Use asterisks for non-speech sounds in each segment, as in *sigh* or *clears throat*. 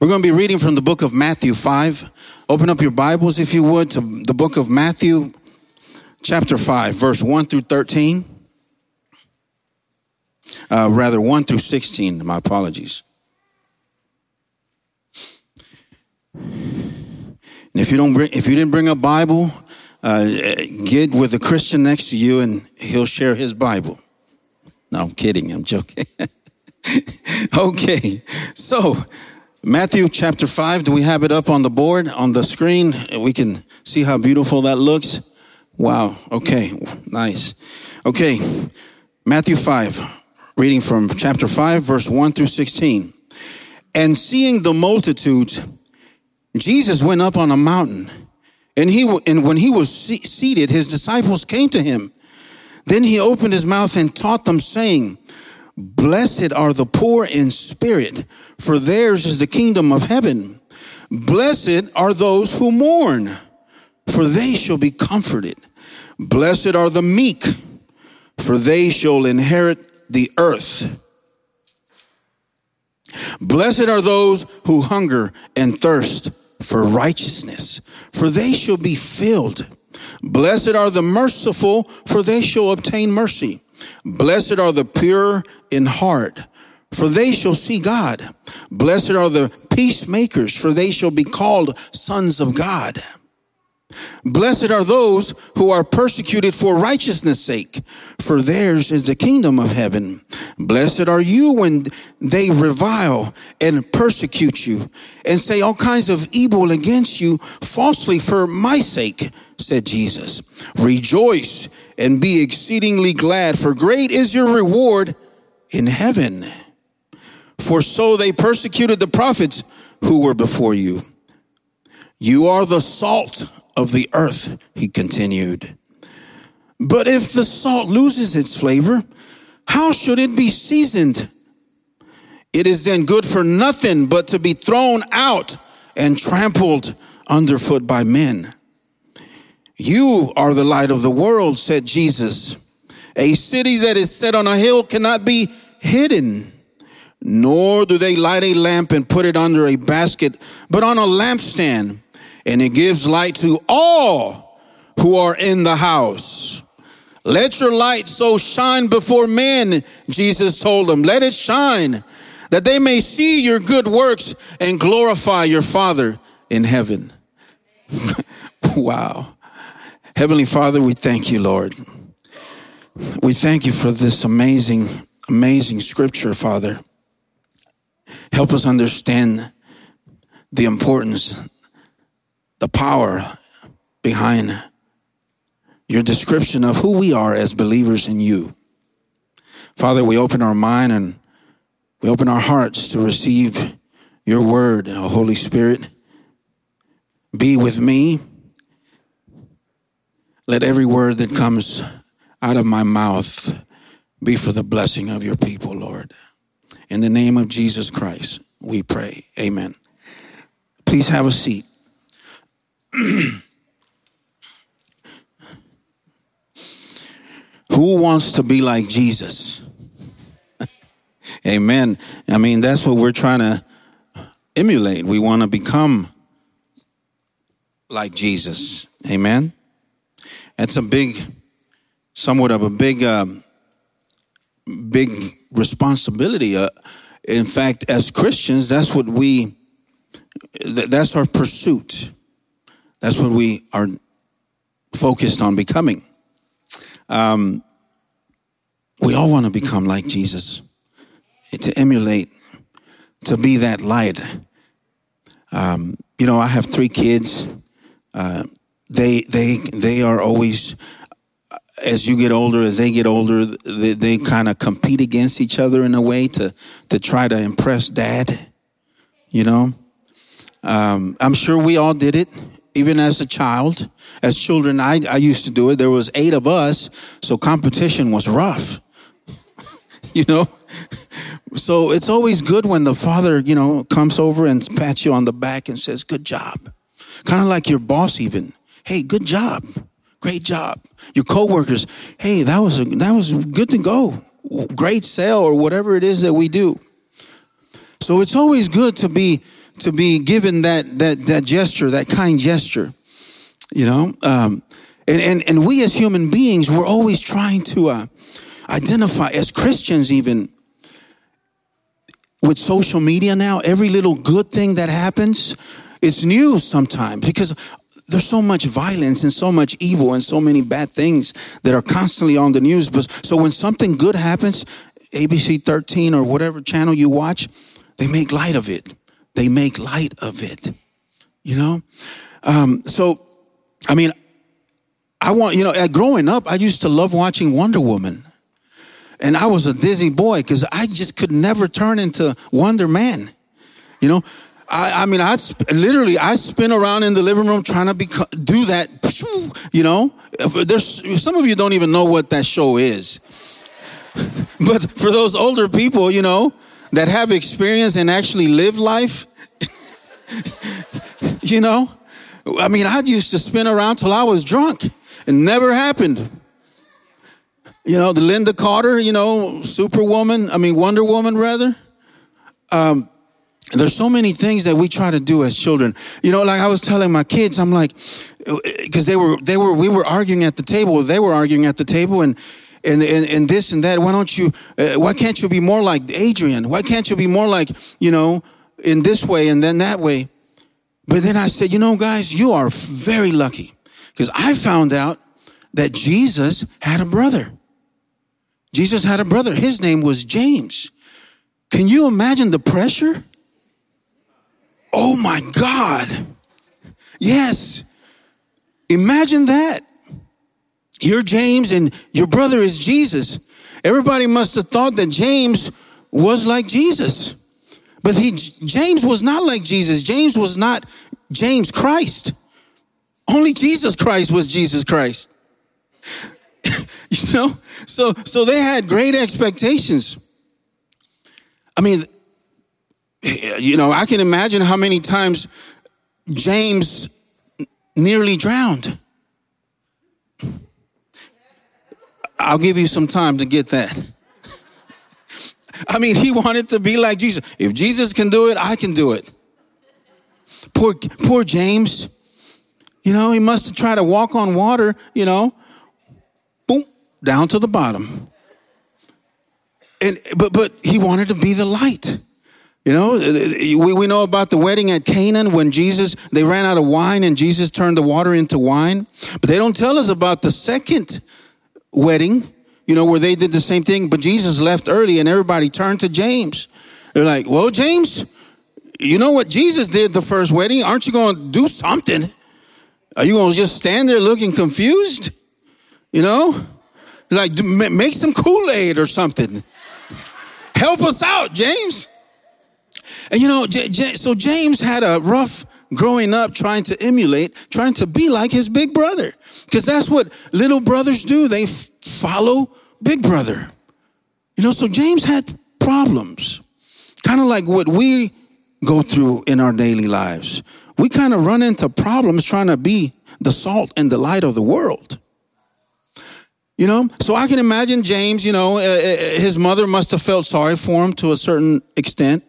We're going to be reading from the book of Matthew 5. Open up your Bibles, if you would, to the book of Matthew, chapter 5, verse 1 through 13. Uh, rather, 1 through 16. My apologies. And if you don't bring, if you didn't bring a Bible, uh, get with a Christian next to you, and he'll share his Bible. No, I'm kidding. I'm joking. *laughs* okay, so Matthew chapter 5, do we have it up on the board, on the screen? We can see how beautiful that looks. Wow, okay, nice. Okay, Matthew 5, reading from chapter 5, verse 1 through 16. And seeing the multitudes, Jesus went up on a mountain, and he and when he was seated, his disciples came to him. Then he opened his mouth and taught them, saying, Blessed are the poor in spirit, for theirs is the kingdom of heaven. Blessed are those who mourn, for they shall be comforted. Blessed are the meek, for they shall inherit the earth. Blessed are those who hunger and thirst for righteousness, for they shall be filled. Blessed are the merciful, for they shall obtain mercy. Blessed are the pure in heart, for they shall see God. Blessed are the peacemakers, for they shall be called sons of God. Blessed are those who are persecuted for righteousness' sake, for theirs is the kingdom of heaven. Blessed are you when they revile and persecute you and say all kinds of evil against you falsely for my sake, said Jesus. Rejoice and be exceedingly glad, for great is your reward in heaven. For so they persecuted the prophets who were before you. You are the salt of the earth, he continued. But if the salt loses its flavor, how should it be seasoned? It is then good for nothing but to be thrown out and trampled underfoot by men. You are the light of the world, said Jesus. A city that is set on a hill cannot be hidden, nor do they light a lamp and put it under a basket, but on a lampstand, and it gives light to all who are in the house. Let your light so shine before men, Jesus told them. Let it shine that they may see your good works and glorify your Father in heaven. *laughs* wow. Heavenly Father, we thank you, Lord. We thank you for this amazing, amazing scripture, Father. Help us understand the importance, the power behind your description of who we are as believers in you. Father, we open our mind and we open our hearts to receive your word, oh, Holy Spirit. Be with me let every word that comes out of my mouth be for the blessing of your people, Lord. In the name of Jesus Christ, we pray. Amen. Please have a seat. *clears throat* Who wants to be like Jesus? *laughs* Amen. I mean, that's what we're trying to emulate. We want to become like Jesus. Amen. That's a big, somewhat of a big, um, big responsibility. Uh, in fact, as Christians, that's what we, that's our pursuit. That's what we are focused on becoming. Um, we all want to become like Jesus, to emulate, to be that light. Um, you know, I have three kids. Uh, they they they are always as you get older, as they get older, they, they kind of compete against each other in a way to to try to impress dad. You know, um, I'm sure we all did it, even as a child, as children. I I used to do it. There was eight of us, so competition was rough. *laughs* you know, so it's always good when the father, you know, comes over and pats you on the back and says, "Good job," kind of like your boss even hey, good job. Great job. Your coworkers, hey, that was a, that was good to go. Great sale or whatever it is that we do. So it's always good to be to be given that that that gesture, that kind gesture. You know, um, and and and we as human beings, we're always trying to uh, identify as Christians, even with social media now. Every little good thing that happens, it's news sometimes because there's so much violence and so much evil and so many bad things that are constantly on the news. But so when something good happens, ABC 13 or whatever channel you watch, they make light of it. They make light of it. You know? Um, so, I mean, I want, you know, growing up, I used to love watching Wonder Woman. And I was a dizzy boy because I just could never turn into Wonder Man. You know, I, I mean, I literally I spin around in the living room trying to be do that. *laughs* You know, there's some of you don't even know what that show is. *laughs* but for those older people, you know, that have experience and actually live life, *laughs* you know, I mean, I used to spin around till I was drunk. It never happened. You know, the Lynda Carter, you know, Superwoman, I mean, Wonder Woman, rather. Um, there's so many things that we try to do as children. You know, like I was telling my kids, I'm like, because they were, they were, we were arguing at the table. They were arguing at the table, and and, and, and this and that. Why don't you, uh, why can't you be more like Adrian? Why can't you be more like, you know, in this way and then that way? But then I said, you know, guys, you are very lucky because I found out that Jesus had a brother. Jesus had a brother. His name was James. Can you imagine the pressure? Oh my God. Yes. Imagine that. You're James and your brother is Jesus. Everybody must have thought that James was like Jesus. But he, James was not like Jesus. James was not James Christ. Only Jesus Christ was Jesus Christ. *laughs* you know? So, so they had great expectations. I mean, you know, I can imagine how many times James nearly drowned. I'll give you some time to get that. *laughs* I mean, he wanted to be like Jesus. If Jesus can do it, I can do it. Poor, poor James. You know, he must have tried to walk on water, you know, boom, down to the bottom. And, but, but he wanted to be the light. You know, uh, uh, we, we know about the wedding at Canaan when Jesus, they ran out of wine and Jesus turned the water into wine. But they don't tell us about the second wedding, you know, where they did the same thing, but Jesus left early and everybody turned to James. They're like, well, James, you know what Jesus did the first wedding? Aren't you going to do something? Are you going to just stand there looking confused? You know? Like, make some Kool Aid or something. Help us out, James. And you know, so James had a rough growing up trying to emulate, trying to be like his big brother. Because that's what little brothers do. They f- follow big brother. You know, so James had problems, kind of like what we go through in our daily lives. We kind of run into problems trying to be the salt and the light of the world. You know, so I can imagine James, you know, uh, his mother must have felt sorry for him to a certain extent.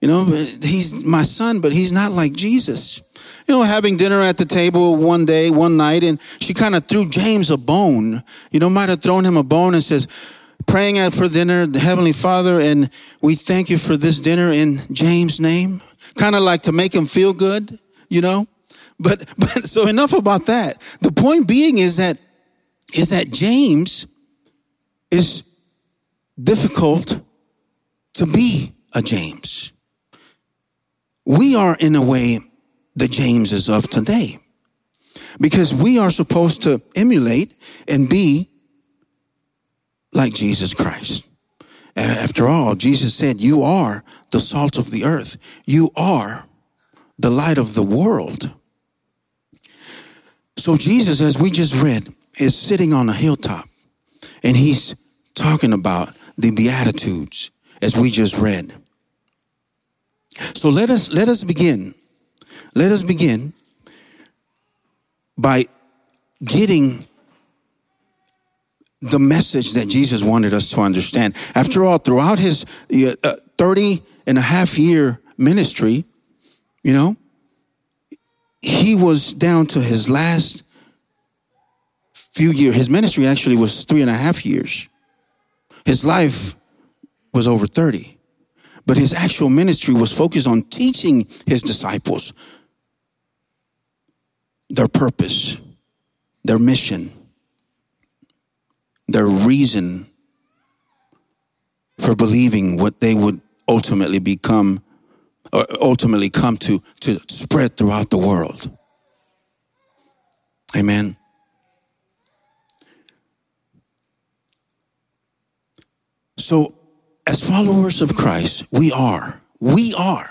You know, he's my son, but he's not like Jesus. You know, having dinner at the table one day, one night, and she kind of threw James a bone. You know, might have thrown him a bone and says, praying out for dinner, the Heavenly Father, and we thank you for this dinner in James' name. Kind of like to make him feel good, you know? But, *laughs* but so enough about that. The point being is that, is that James is difficult to be a James we are in a way the Jameses of today. Because we are supposed to emulate and be like Jesus Christ. After all, Jesus said, You are the salt of the earth. You are the light of the world. So, Jesus, as we just read, is sitting on a hilltop and he's talking about the Beatitudes, as we just read. So let us let us begin. Let us begin by getting the message that Jesus wanted us to understand. After all, throughout his uh, 30 and a half year ministry, You know? He was down to his last few years. His ministry actually was three and a half years. His life was over 30. But his actual ministry was focused on teaching his disciples their purpose, their mission, their reason for believing what they would ultimately become or ultimately come to to spread throughout the world. Amen. So as followers of Christ, we are, we are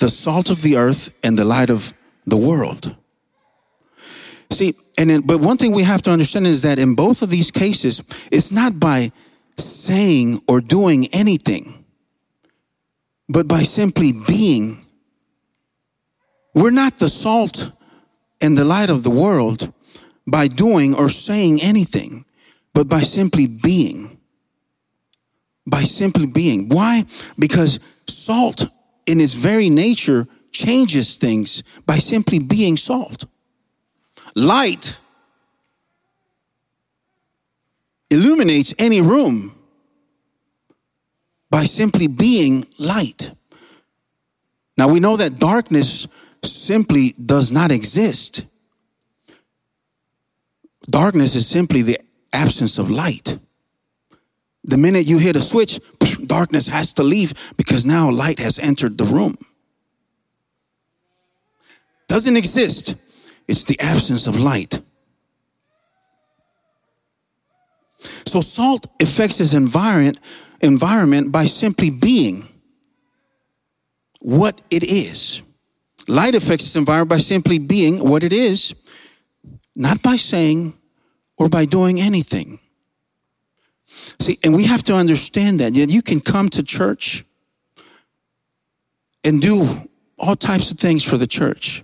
the salt of the earth and the light of the world. See, and then, but one thing we have to understand is that in both of these cases, it's not by saying or doing anything, but by simply being. We're not the salt and the light of the world by doing or saying anything, but by simply being by simply being. Why? Because salt in its very nature changes things by simply being salt. Light illuminates any room by simply being light. Now we know that darkness simply does not exist. Darkness is simply the absence of light. The minute you hit a switch, darkness has to leave because now light has entered the room. Doesn't exist. It's the absence of light. So salt affects its environment, environment by simply being what it is. Light affects its environment by simply being what it is, not by saying or by doing anything. See, and we have to understand that. You can come to church and do all types of things for the church,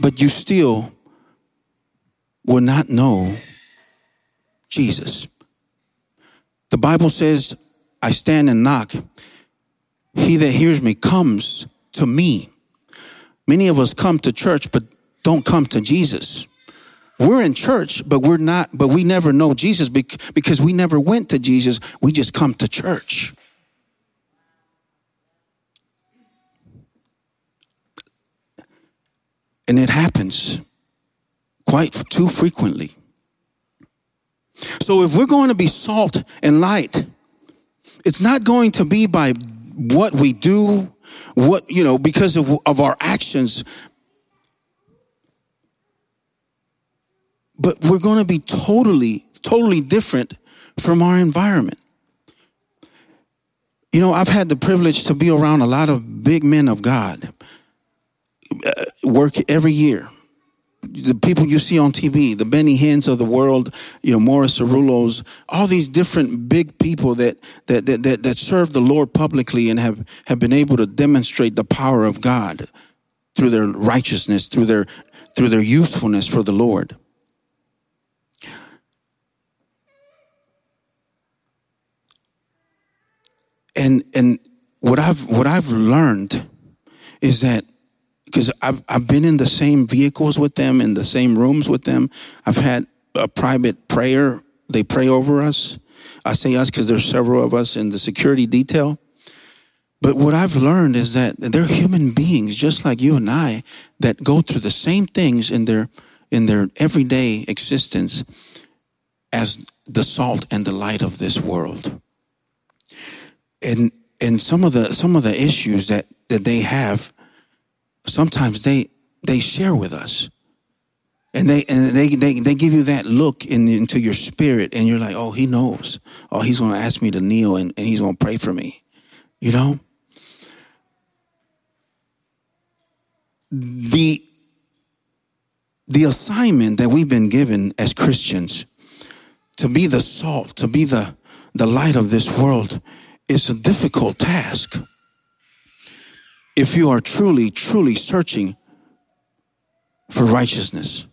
but you still will not know Jesus. The Bible says, I stand and knock. He that hears me comes to me. Many of us come to church, but don't come to Jesus. We're in church, but we're not, but we never know Jesus because we never went to Jesus. We just come to church. And it happens quite too frequently. So if we're going to be salt and light, it's not going to be by what we do, what, you know, because of, of our actions, but we're going to be totally, totally different from our environment. You know, I've had the privilege to be around a lot of big men of God, uh, work every year. The people you see on TV, the Benny Hinns of the world, you know, Morris Cerullos, all these different big people that, that, that, that, that serve the Lord publicly and have, have been able to demonstrate the power of God through their righteousness, through their, through their usefulness for the Lord. And and what I've what I've learned is that because I've I've been in the same vehicles with them, in the same rooms with them. I've had a private prayer. They pray over us. I say us because there's several of us in the security detail. But what I've learned is that they're human beings, just like you and I, that go through the same things in their in their everyday existence as the salt and the light of this world and and some of the some of the issues that that they have sometimes they they share with us. And they and they they, they give you that look in, into your spirit and you're like oh he knows. Oh he's going to ask me to kneel and, and he's going to pray for me. You know? The the assignment that we've been given as christians to be the salt to be the the light of this world it's a difficult task. If you are truly, truly searching for righteousness,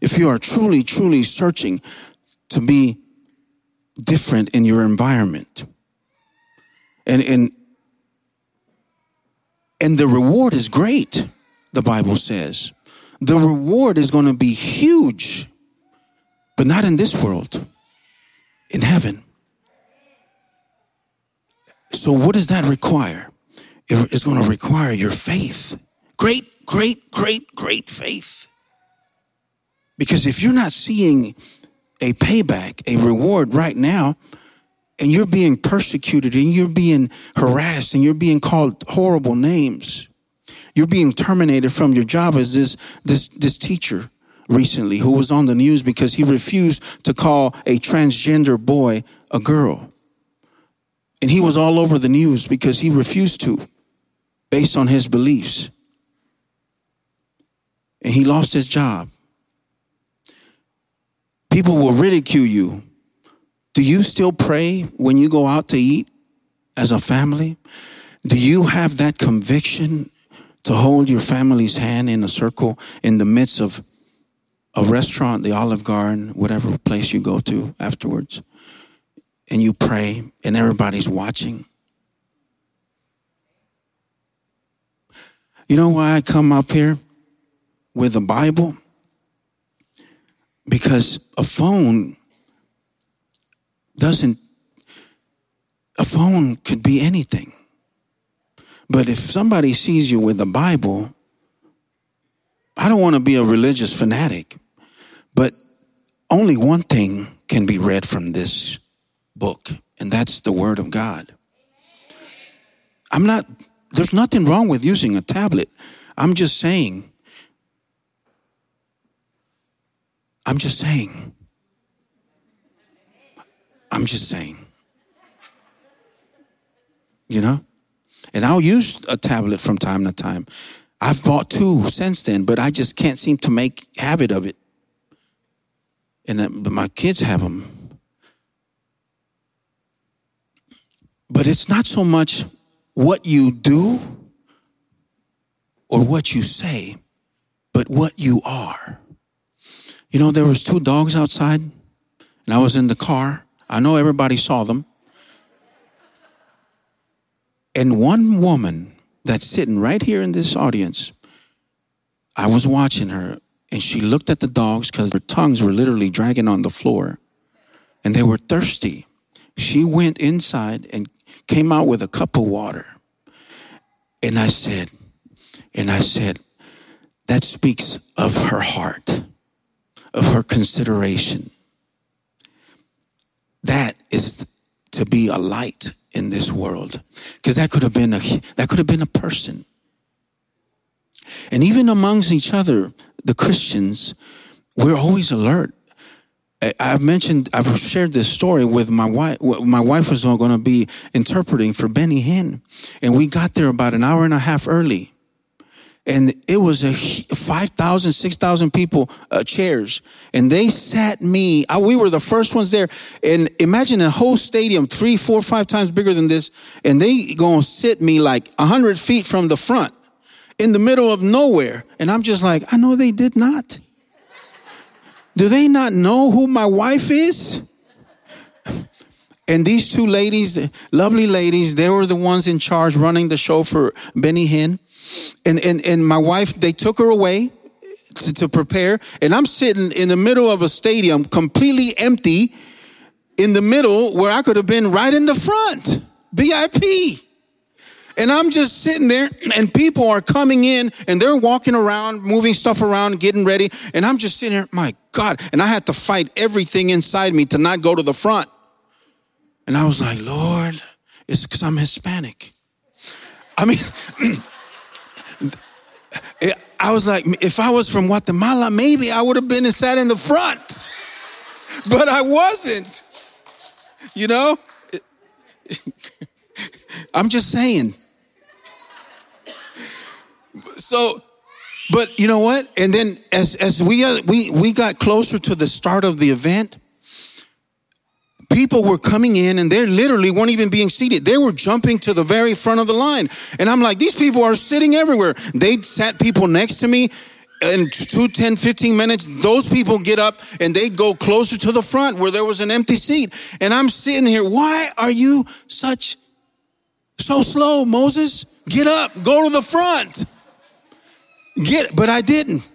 if you are truly, truly searching to be different in your environment, and, and And the reward is great, the Bible says. The reward is going to be huge, but not in this world, in heaven. So, what does that require? It's going to require your faith. Great, great, great, great faith. Because if you're not seeing a payback, a reward right now, and you're being persecuted and you're being harassed and you're being called horrible names, you're being terminated from your job as this, this, this teacher recently who was on the news because he refused to call a transgender boy a girl. And he was all over the news because he refused to, based on his beliefs. And he lost his job. People will ridicule you. Do you still pray when you go out to eat as a family? Do you have that conviction to hold your family's hand in a circle in the midst of a restaurant, the Olive Garden, whatever place you go to afterwards? And you pray and everybody's watching. You know why I come up here with a Bible? Because a phone doesn't, a phone could be anything. But if somebody sees you with a Bible, I don't want to be a religious fanatic, but only one thing can be read from this book, and that's the Word of God. I'm not, there's nothing wrong with using a tablet. I'm just saying, I'm just saying, I'm just saying, you know? And I'll use a tablet from time to time. I've bought two since then, but I just can't seem to make habit of it. And my kids have them. But it's not so much what you do or what you say, but what you are. You know, there was two dogs outside and I was in the car. I know everybody saw them. And one woman that's sitting right here in this audience, I was watching her and she looked at the dogs because their tongues were literally dragging on the floor and they were thirsty. She went inside and came out with a cup of water. And I said, and I said, that speaks of her heart, of her consideration. That is to be a light in this world. Because that could have been a that could have been a person. And even amongst each other, the Christians, we're always alert I've mentioned, I've shared this story with my wife. My wife was going to be interpreting for Benny Hinn, and we got there about an hour and a half early. And it was a 5,000, 6,000 people, uh, chairs. And they sat me, I, we were the first ones there. And imagine a whole stadium, three, four, five times bigger than this. And they gonna sit me like 100 feet from the front in the middle of nowhere. And I'm just like, I know they did not. Do they not know who my wife is? And these two ladies, lovely ladies, they were the ones in charge running the show for Benny Hinn. And, and, and my wife, they took her away to, to prepare. And I'm sitting in the middle of a stadium, completely empty, in the middle where I could have been right in the front, VIP. And I'm just sitting there and people are coming in and they're walking around, moving stuff around, getting ready. And I'm just sitting there, my God. And I had to fight everything inside me to not go to the front. And I was like, Lord, it's because I'm Hispanic. I mean, *clears throat* I was like, if I was from Guatemala, maybe I would have been and sat in the front. But I wasn't. You know? *laughs* I'm just saying. So, but you know what? And then as as we uh, we we got closer to the start of the event, people were coming in and they literally weren't even being seated. They were jumping to the very front of the line. And I'm like, these people are sitting everywhere. They sat people next to me. In two, 10, 15 minutes, those people get up and they go closer to the front where there was an empty seat. And I'm sitting here. Why are you such so slow, Moses? Get up, go to the front. Get, it, but I didn't.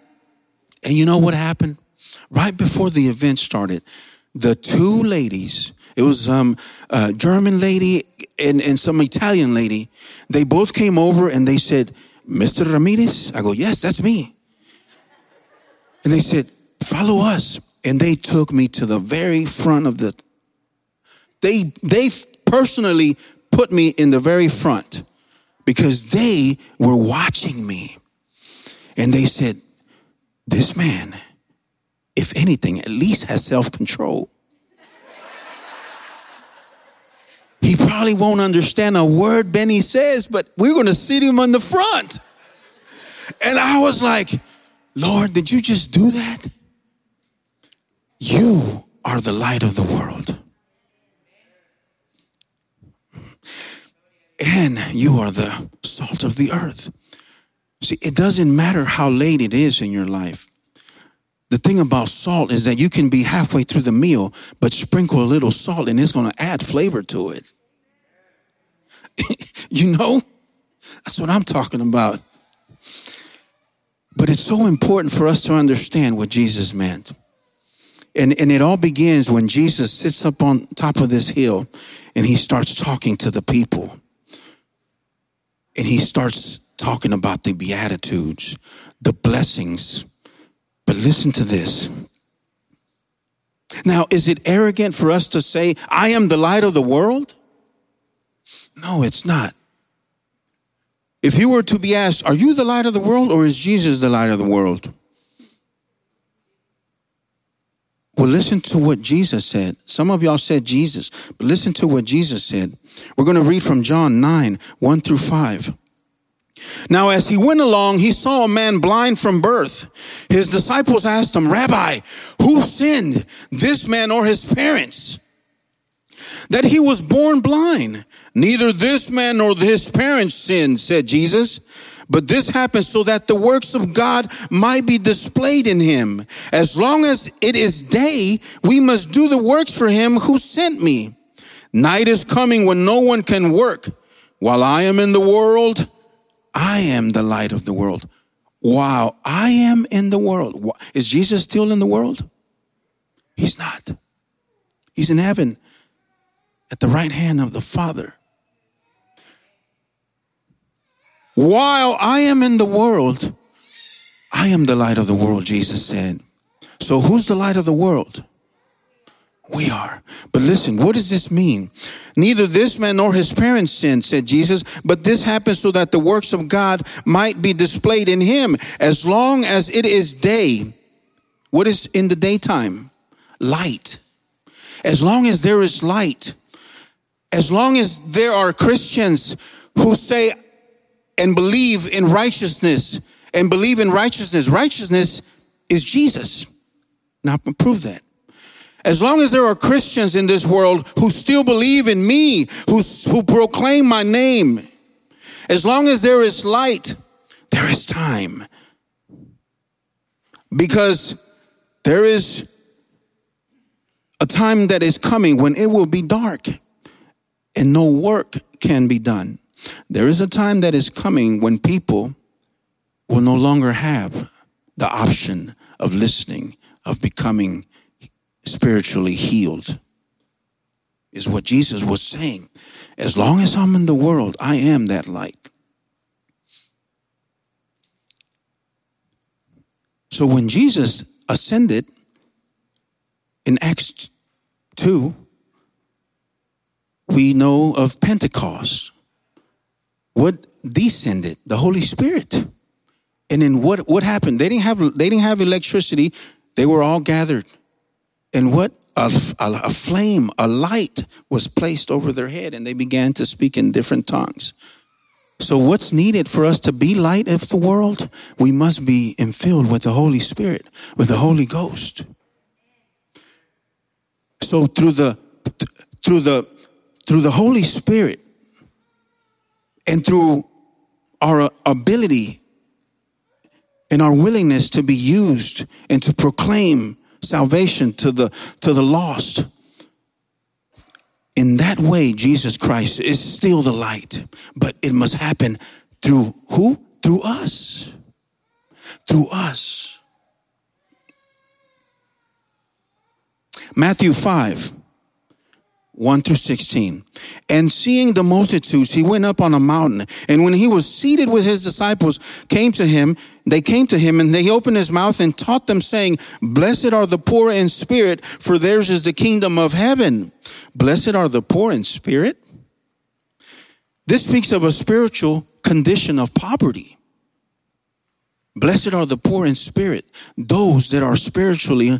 And you know what happened? Right before the event started, the two ladies, it was um, a German lady and, and some Italian lady, they both came over and they said, Mr. Ramirez? I go, yes, that's me. And they said, follow us. And they took me to the very front of the, they, they personally put me in the very front because they were watching me. And they said, this man, if anything, at least has self control. He probably won't understand a word Benny says, but we're going to sit him on the front. And I was like, Lord, did you just do that? You are the light of the world. And you are the salt of the earth. See, it doesn't matter how late it is in your life. The thing about salt is that you can be halfway through the meal, but sprinkle a little salt and it's going to add flavor to it. *laughs* you know? That's what I'm talking about. But it's so important for us to understand what Jesus meant. And, and it all begins when Jesus sits up on top of this hill and he starts talking to the people. And he starts talking about the Beatitudes, the blessings. But listen to this. Now, is it arrogant for us to say, I am the light of the world? No, it's not. If you were to be asked, Are you the light of the world or is Jesus the light of the world? Well, listen to what Jesus said. Some of y'all said Jesus, but listen to what Jesus said. We're going to read from John 9, 1 through 5. Now, as he went along, he saw a man blind from birth. His disciples asked him, Rabbi, who sinned, this man or his parents, that he was born blind? Neither this man nor his parents sinned, said Jesus. But this happened so that the works of God might be displayed in him. As long as it is day, we must do the works for him who sent me. Night is coming when no one can work. While I am in the world, I am the light of the world. While I am in the world. Is Jesus still in the world? He's not. He's in heaven at the right hand of the Father. While I am in the world, I am the light of the world, Jesus said. So who's the light of the world? We are. But listen, what does this mean? Neither this man nor his parents sinned, said Jesus, but this happened so that the works of God might be displayed in him as long as it is day. What is in the daytime? Light. As long as there is light, as long as there are Christians who say and believe in righteousness and believe in righteousness, righteousness is Jesus. Now, prove that. As long as there are Christians in this world who still believe in me, who, who proclaim my name, as long as there is light, there is time. Because there is a time that is coming when it will be dark and no work can be done. There is a time that is coming when people will no longer have the option of listening, of becoming spiritually healed, is what Jesus was saying. As long as I'm in the world, I am that light. So when Jesus ascended in Acts 2, we know of Pentecost. What descended? The Holy Spirit. And then what, what happened? They didn't have they didn't have electricity. They were all gathered. And what? A, a, flame, a light was placed over their head, and they began to speak in different tongues. So, what's needed for us to be light of the world? We must be infilled with the Holy Spirit, with the Holy Ghost. So, through the through the through the Holy Spirit, and through our ability and our willingness to be used and to proclaim salvation to the to the lost in that way jesus christ is still the light but it must happen Through who? Through us. Through us. Matthew 5. 1 through 16. And seeing the multitudes, he went up on a mountain. And when he was seated with his disciples, came to him, they came to him and they opened his mouth and taught them saying, Blessed are the poor in spirit, for theirs is the kingdom of heaven. Blessed are the poor in spirit. This speaks of a spiritual condition of poverty. Blessed are the poor in spirit, those that are spiritually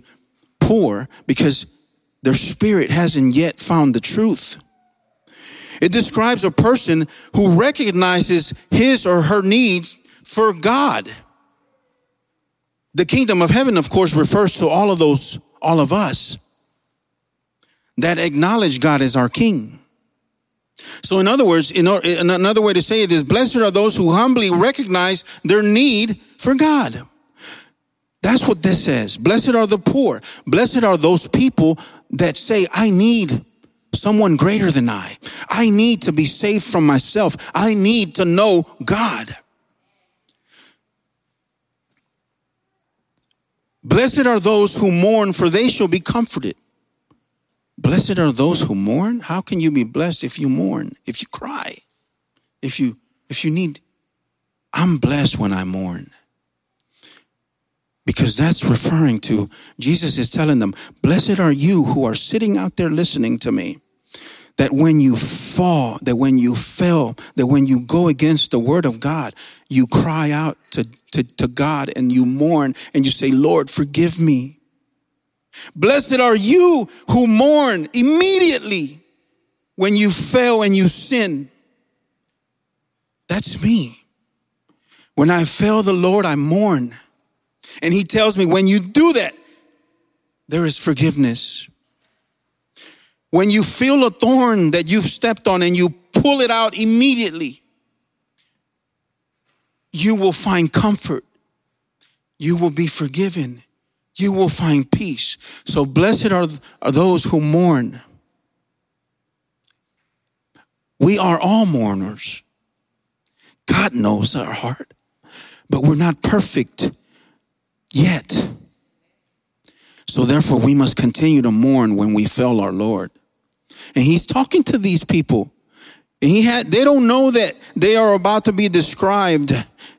poor because their spirit hasn't yet found the truth. It describes a person who recognizes his or her needs for God. The kingdom of heaven, of course, refers to all of those, all of us that acknowledge God as our king. So, in other words, in another way to say it is, blessed are those who humbly recognize their need for God. That's what this says. Blessed are the poor. Blessed are those people that say, I need someone greater than I. I need to be saved from myself. I need to know God. Blessed are those who mourn, for they shall be comforted. Blessed are those who mourn. How can you be blessed if you mourn, if you cry, if you if you need I'm blessed when I mourn because that's referring to Jesus is telling them, Blessed are you who are sitting out there listening to me. That when you fall, that when you fail, that when you go against the word of God, you cry out to, to, to God and you mourn and you say, Lord, forgive me. Blessed are you who mourn immediately when you fail and you sin. That's me. When I fail the Lord, I mourn. And he tells me, when you do that, there is forgiveness. When you feel a thorn that you've stepped on and you pull it out immediately, you will find comfort. You will be forgiven. You will find peace. So blessed are, are those who mourn. We are all mourners. God knows our heart, but we're not perfect yet. So therefore, we must continue to mourn when we fail our Lord. And he's talking to these people. And he had, they don't know that they are about to be described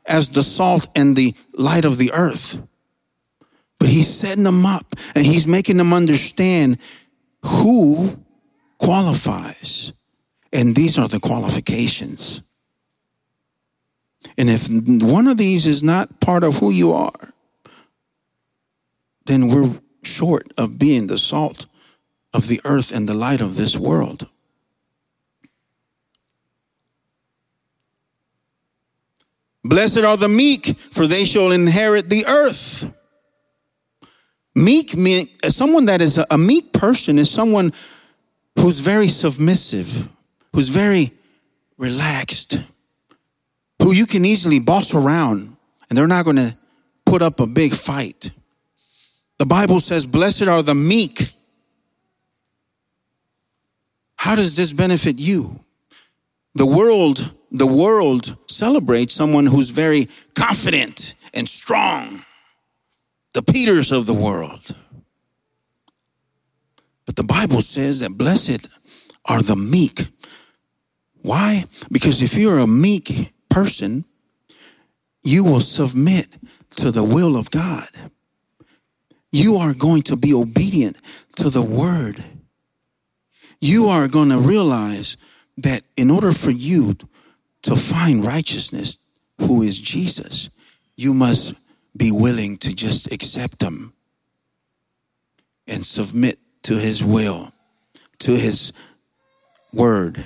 as the salt and the light of the earth. But he's setting them up and he's making them understand who qualifies. And these are the qualifications. And if one of these is not part of who you are, then we're short of being the salt of the earth and the light of this world. Blessed are the meek, for they shall inherit the earth. Meek mean someone that is a, a meek person is someone who's very submissive, who's very relaxed, who you can easily boss around, and they're not going to put up a big fight. The Bible says, Blessed are the meek. How does this benefit you? The world, the world celebrates someone who's very confident and strong, the Peters of the world. But the Bible says that blessed are the meek. Why? Because if you're a meek person, you will submit to the will of God you are going to be obedient to the word. You are going to realize that in order for you to find righteousness, who is Jesus, you must be willing to just accept him and submit to his will, to his word,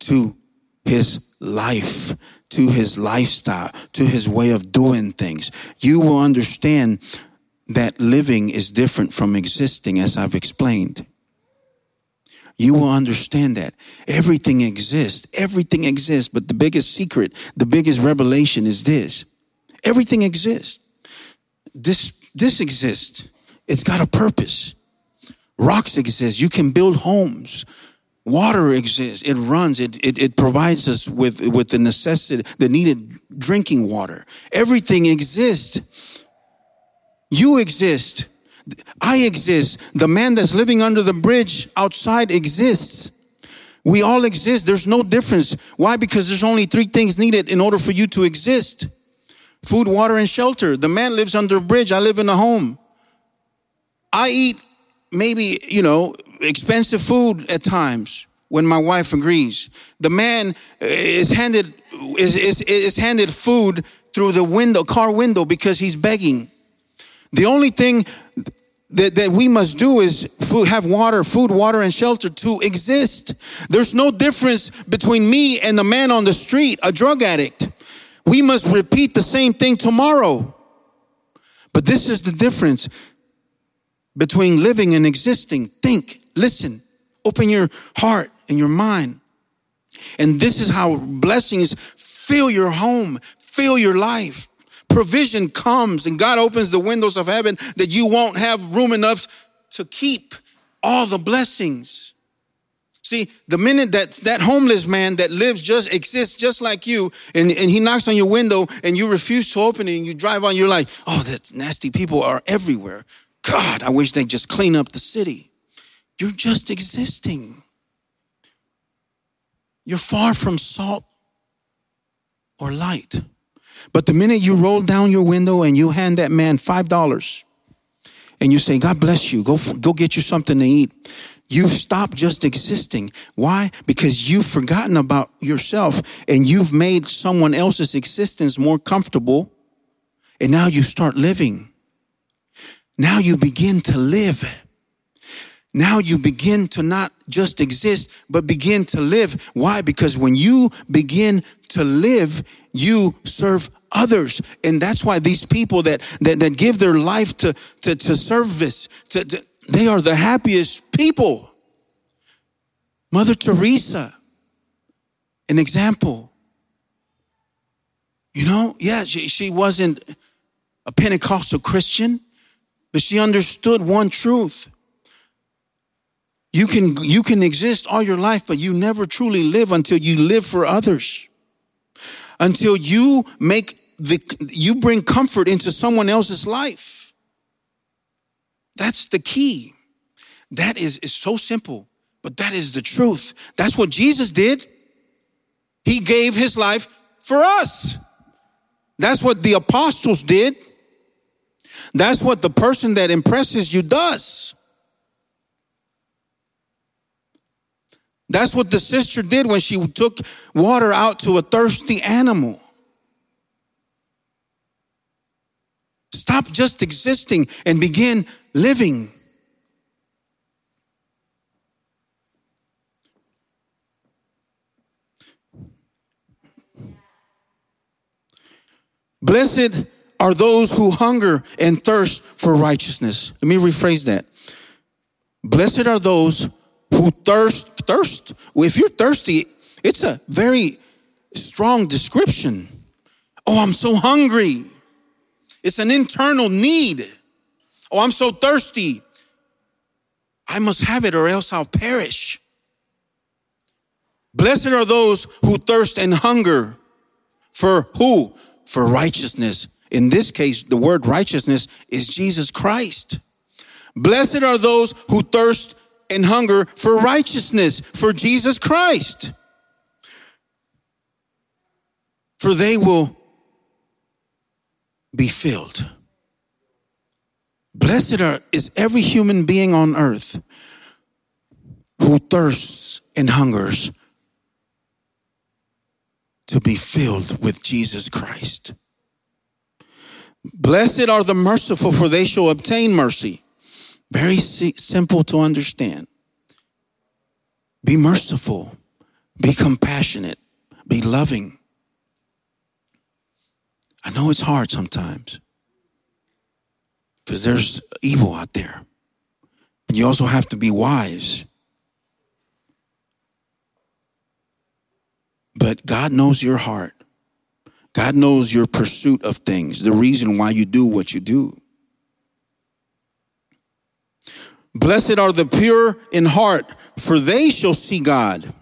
to his life, to his lifestyle, to his way of doing things. You will understand that living is different from existing, as I've explained. You will understand that everything exists. Everything exists. But the biggest secret, the biggest revelation is this. Everything exists. This, this exists. It's got a purpose. Rocks exist. You can build homes. Water exists. It runs. It, it, it provides us with, with the necessity, the needed drinking water. Everything exists. You exist. I exist. The man that's living under the bridge outside exists. We all exist. There's no difference. Why? Because there's only three things needed in order for you to exist food, water, and shelter. The man lives under a bridge. I live in a home. I eat maybe, you know, expensive food at times when my wife agrees. The man uh, is handed is, is, is handed food through the window, car window, because he's begging. The only thing that, that we must do is food, have water, food, water, and shelter to exist. There's no difference between me and the man on the street, a drug addict. We must repeat the same thing tomorrow. But this is the difference between living and existing. Think, listen, open your heart and your mind. And this is how blessings fill your home, fill your life. Provision comes and God opens the windows of heaven that you won't have room enough to keep all the blessings. See, the minute that that homeless man that lives just exists just like you, and, and he knocks on your window and you refuse to open it and you drive on, you're like, oh, that's nasty. People are everywhere. God, I wish they'd just clean up the city. You're just existing. You're far from salt or light. But the minute you roll down your window and you hand that man $5 and you say, God bless you, go, go get you something to eat, you stop just existing. Why? Because you've forgotten about yourself and you've made someone else's existence more comfortable. And now you start living. Now you begin to live. Now you begin to not just exist, but begin to live. Why? Because when you begin to live, you serve others. And that's why these people that, that, that give their life to, to, to service, to, to, they are the happiest people. Mother Teresa, an example. You know, yeah, she, she wasn't a Pentecostal Christian, but she understood one truth you can, you can exist all your life, but you never truly live until you live for others. Until you make the, you bring comfort into someone else's life. That's the key. That is, is so simple, but that is the truth. That's what Jesus did. He gave his life for us. That's what the apostles did. That's what the person that impresses you does. That's what the sister did when she took water out to a thirsty animal. Stop just existing and begin living. Blessed are those who hunger and thirst for righteousness. Let me rephrase that. Blessed are those who thirst, thirst. If you're thirsty, it's a very strong description. Oh, I'm so hungry. It's an internal need. Oh, I'm so thirsty. I must have it or else I'll perish. Blessed are those who thirst and hunger for who? For righteousness. In this case, the word righteousness is Jesus Christ. Blessed are those who thirst and hunger for righteousness, for Jesus Christ. For they will be filled. Blessed are, is every human being on earth who thirsts and hungers to be filled with Jesus Christ. Blessed are the merciful, for they shall obtain mercy. Very simple to understand. Be merciful, be compassionate, be loving. I know it's hard sometimes because there's evil out there. You also have to be wise. But God knows your heart. God knows your pursuit of things, the reason why you do what you do. Blessed are the pure in heart, for they shall see God.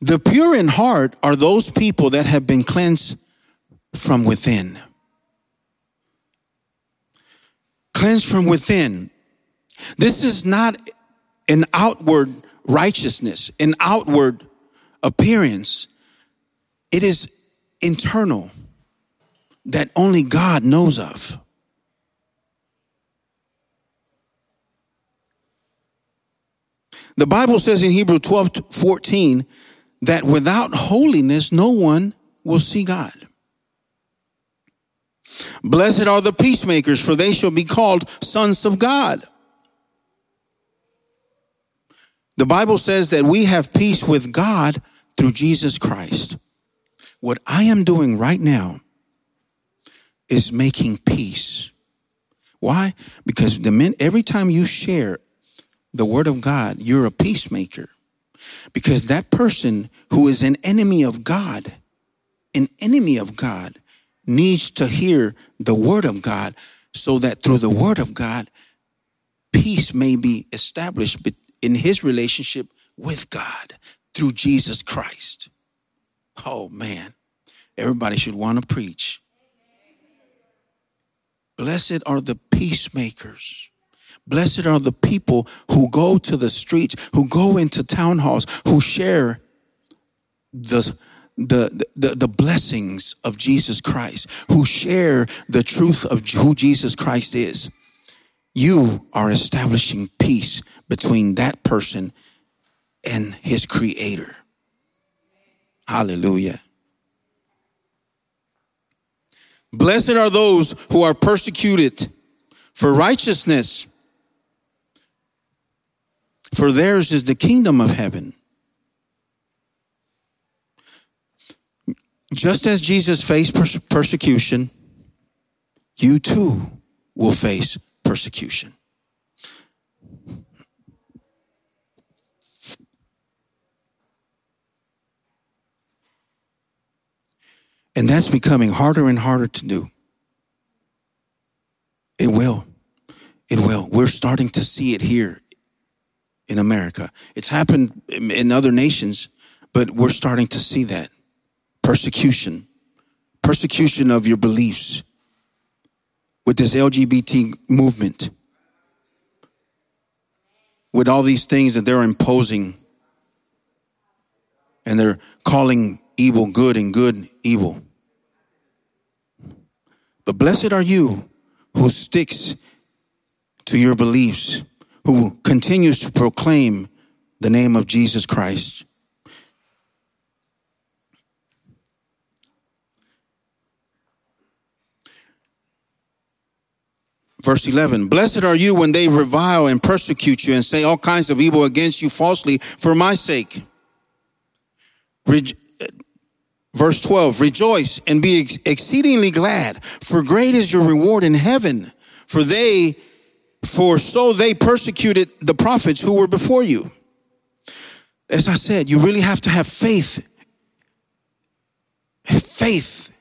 The pure in heart are those people that have been cleansed from within. Cleansed from within. This is not an outward righteousness, an outward appearance. It is internal that only God knows of. The Bible says in Hebrew 12 14 that without holiness, no one will see God. Blessed are the peacemakers, for they shall be called sons of God. The Bible says that we have peace with God through Jesus Christ. What I am doing right now is making peace. Why? Because the min- every time you share the word of God, you're a peacemaker. Because that person who is an enemy of God, an enemy of God, needs to hear the word of God so that through the word of God, peace may be established in his relationship with God through Jesus Christ. Oh man, everybody should want to preach. Blessed are the peacemakers. Blessed are the people who go to the streets, who go into town halls, who share the, the, the, the blessings of Jesus Christ, who share the truth of who Jesus Christ is. You are establishing peace between that person and his creator. Hallelujah. Blessed are those who are persecuted for righteousness, for theirs is the kingdom of heaven. Just as Jesus faced persecution, you too will face persecution. And that's becoming harder and harder to do. It will. It will. We're starting to see it here in America. It's happened in other nations, but we're starting to see that. Persecution, persecution of your beliefs with this LGBT movement, with all these things that they're imposing. And they're calling evil good and good evil. But blessed are you who sticks to your beliefs, who continues to proclaim the name of Jesus Christ. Verse 11 Blessed are you when they revile and persecute you and say all kinds of evil against you falsely for my sake. Verse 12, rejoice and be ex- exceedingly glad, for great is your reward in heaven. For they, for so they persecuted the prophets who were before you. As I said, you really have to have faith. Faith.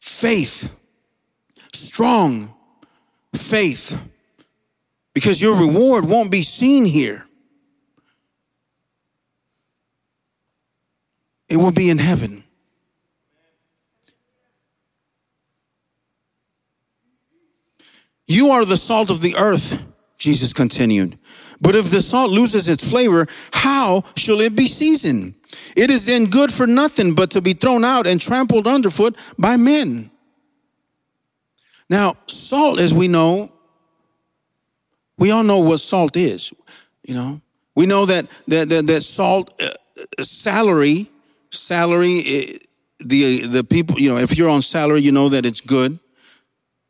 Faith. Strong faith. Because your reward won't be seen here. it will be in heaven. You are the salt of the earth, Jesus continued. But if the salt loses its flavor, how shall it be seasoned? It is then good for nothing but to be thrown out and trampled underfoot by men. Now, salt, as we know, we all know what salt is. You know, we know that that that, that salt uh, salary salary, it, the the people, you know, if you're on salary, you know that it's good.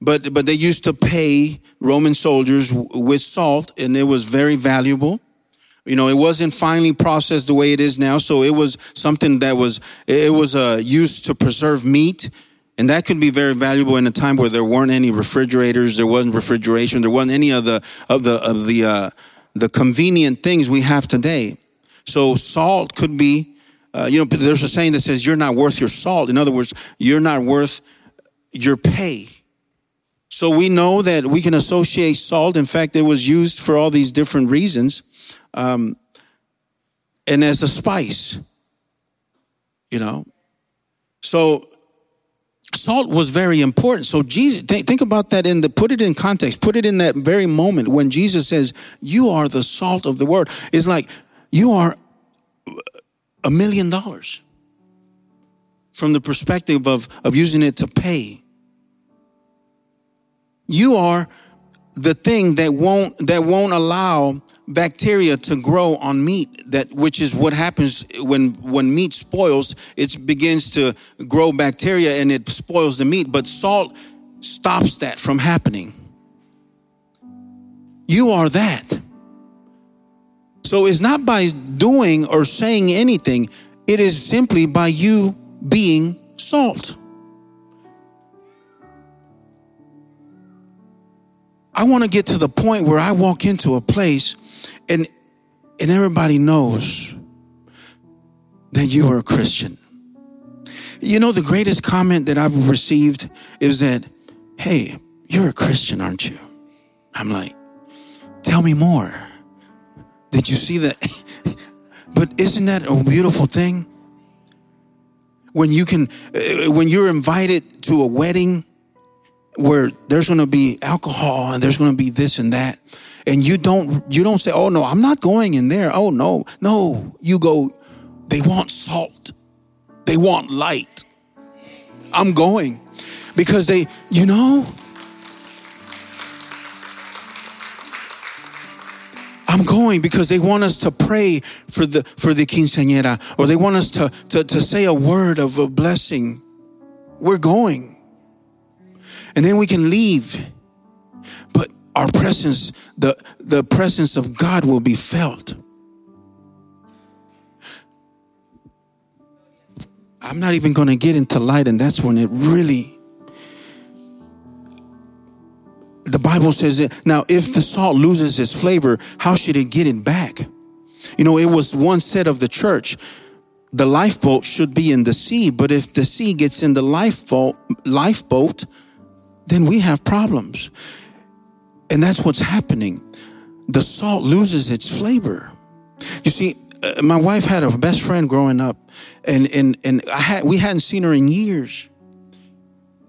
But but they used to pay Roman soldiers with salt, and it was very valuable. You know, it wasn't finely processed the way it is now, so it was something that was it was uh, used to preserve meat, and that could be very valuable in a time where there weren't any refrigerators, there wasn't refrigeration, there wasn't any of the of the of the uh, the convenient things we have today. So salt could be uh, you know, there's a saying that says you're not worth your salt. In other words, you're not worth your pay. So we know that we can associate salt. In fact, it was used for all these different reasons. Um, and as a spice, you know. So salt was very important. So Jesus, think, think about that in the, put it in context, put it in that very moment when Jesus says, you are the salt of the world. It's like, you are a million dollars from the perspective of, of using it to pay. You are the thing that won't, that won't allow bacteria to grow on meat that which is what happens when when meat spoils it begins to grow bacteria and it spoils the meat but salt stops that from happening. You are that. So it's not by doing or saying anything. It is simply by you being salt I want to get to the point where I walk into a place and and everybody knows that you are a Christian. You know, the greatest comment that I've received is that, hey, you're a Christian, aren't you? I'm like, tell me more. Did you see that? *laughs* but isn't that a beautiful thing? When you can, uh, when you're invited to a wedding where there's going to be alcohol and there's going to be this and that, and you don't you don't say oh no i'm not going in there. Oh no. No you go they want salt. They want light. I'm going. Because they you know? I'm going because they want us to pray for the for the quinceañera or they want us to, to, to say a word of a blessing. We're going. And then we can leave But our presence, the, the presence of God will be felt. I'm not even going to get into light, and that's when it really. The Bible says it. Now, if the salt loses its flavor, how should it get it back? You know, it was one said of the church the lifeboat should be in the sea, but if the sea gets in the lifeboat, lifeboat, then we have problems. And that's what's happening. The salt loses its flavor. You see, uh, my wife had a best friend growing up, and and and I had we hadn't seen her in years.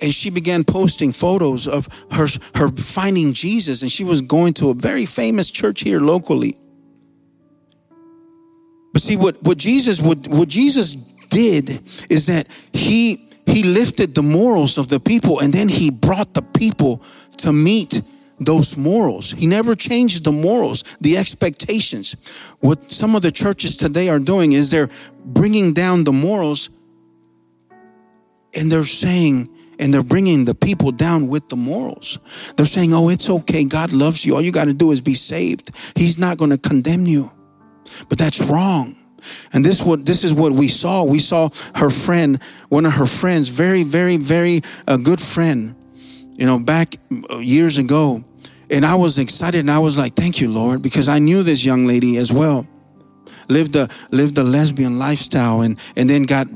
And she began posting photos of her her finding Jesus, and she was going to a very famous church here locally. But see, what what Jesus what what Jesus did is that he he lifted the morals of the people, and then he brought the people to meet those morals. He never changed the morals, the expectations. What some of the churches today are doing is they're bringing down the morals and they're saying, and they're bringing the people down with the morals. They're saying, oh, it's okay. God loves you. All you got to do is be saved. He's not going to condemn you. But that's wrong. And this what this is what we saw. We saw her friend, one of her friends, very, very, very a good friend, you know, back years ago and I was excited and I was like, thank you, Lord, because I knew this young lady as well. Lived a lived a lesbian lifestyle and and then got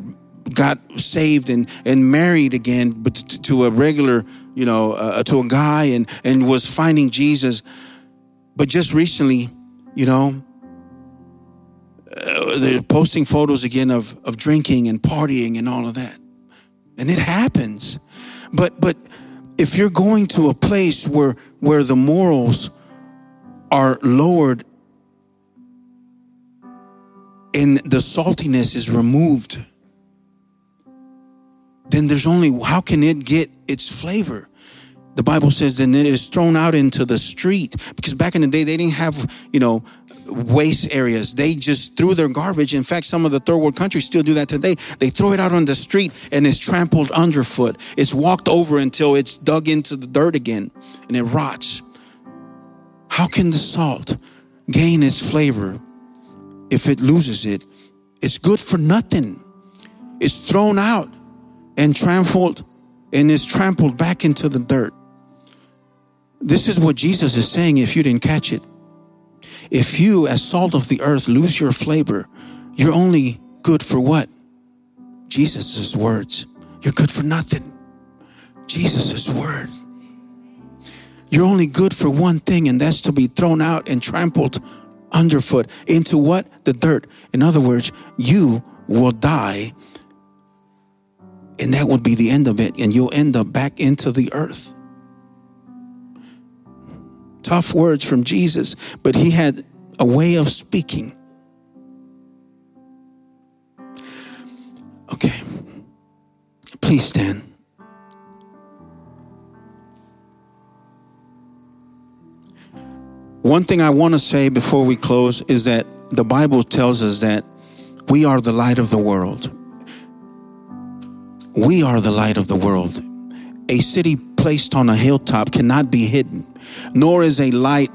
got saved and and married again but to a regular, you know, uh, to a guy and and was finding Jesus. But just recently, you know, uh, they're posting photos again of of drinking and partying and all of that. And it happens. But but if you're going to a place where where the morals are lowered and the saltiness is removed then there's only how can it get its flavor the bible says then it is thrown out into the street because back in the day they didn't have you know waste areas. They just threw their garbage. In fact, some of the third world countries still do that today. They throw it out on the street and it's trampled underfoot. It's walked over until it's dug into the dirt again and it rots. How can the salt gain its flavor if it loses it? It's good for nothing. It's thrown out and trampled and is trampled back into the dirt. This is what Jesus is saying if you didn't catch it. If you, as salt of the earth, lose your flavor, you're only good for what? Jesus' words. You're good for nothing. Jesus' word. you're only good for one thing, and that's to be thrown out and trampled underfoot into what? The dirt. In other words, you will die, and that would be the end of it, and you'll end up back into the earth. Tough words from Jesus, but he had a way of speaking. Okay. Please stand. One thing I want to say before we close is that the Bible tells us that we are the light of the world. We are the light of the world. A city placed on a hilltop cannot be hidden, nor is a light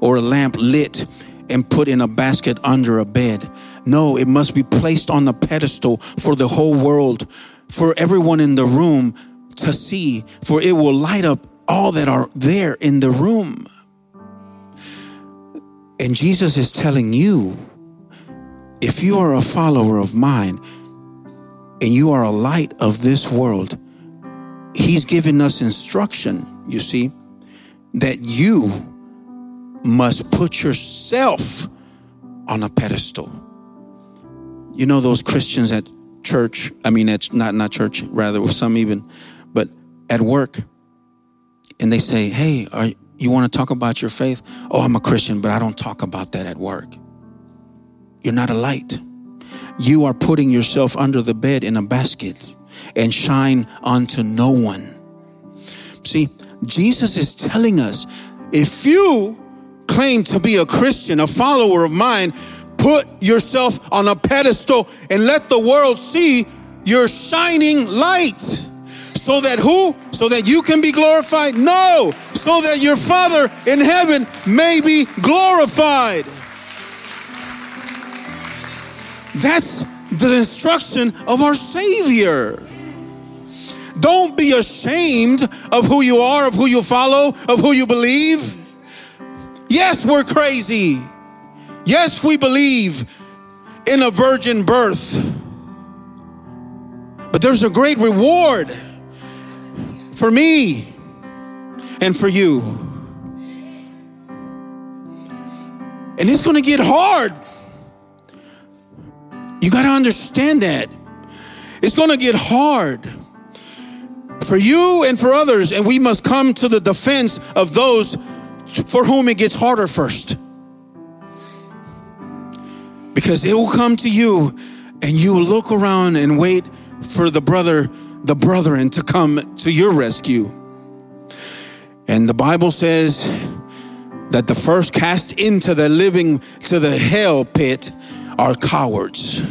or a lamp lit and put in a basket under a bed. No, it must be placed on the pedestal for the whole world, for everyone in the room to see, for it will light up all that are there in the room. And Jesus is telling you if you are a follower of mine and you are a light of this world, He's given us instruction, you see, that you must put yourself on a pedestal. You know those Christians at church, I mean, it's not not church, rather with some even, but at work, and they say, "Hey, are you want to talk about your faith? Oh, I'm a Christian, but I don't talk about that at work. You're not a light. You are putting yourself under the bed in a basket and shine unto no one. See, Jesus is telling us if you claim to be a Christian, a follower of mine, put yourself on a pedestal and let the world see your shining light. So that who? So that you can be glorified? No, so that your Father in heaven may be glorified. That's the instruction of our Savior. Don't be ashamed of who you are, of who you follow, of who you believe. Yes, we're crazy. Yes, we believe in a virgin birth. But there's a great reward for me and for you. And it's going to get hard. You got to understand that. It's going to get hard for you and for others, and we must come to the defense of those for whom it gets harder first. Because it will come to you, and you will look around and wait for the brother, the brethren to come to your rescue. And the Bible says that the first cast into the living to the hell pit are cowards.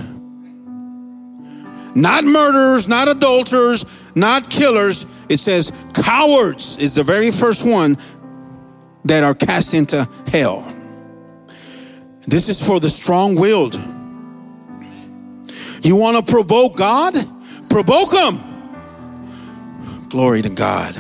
Not murderers, not adulterers, not killers. It says cowards is the very first one that are cast into hell. This is for the strong willed. You want to provoke God? Provoke Him. Glory to God.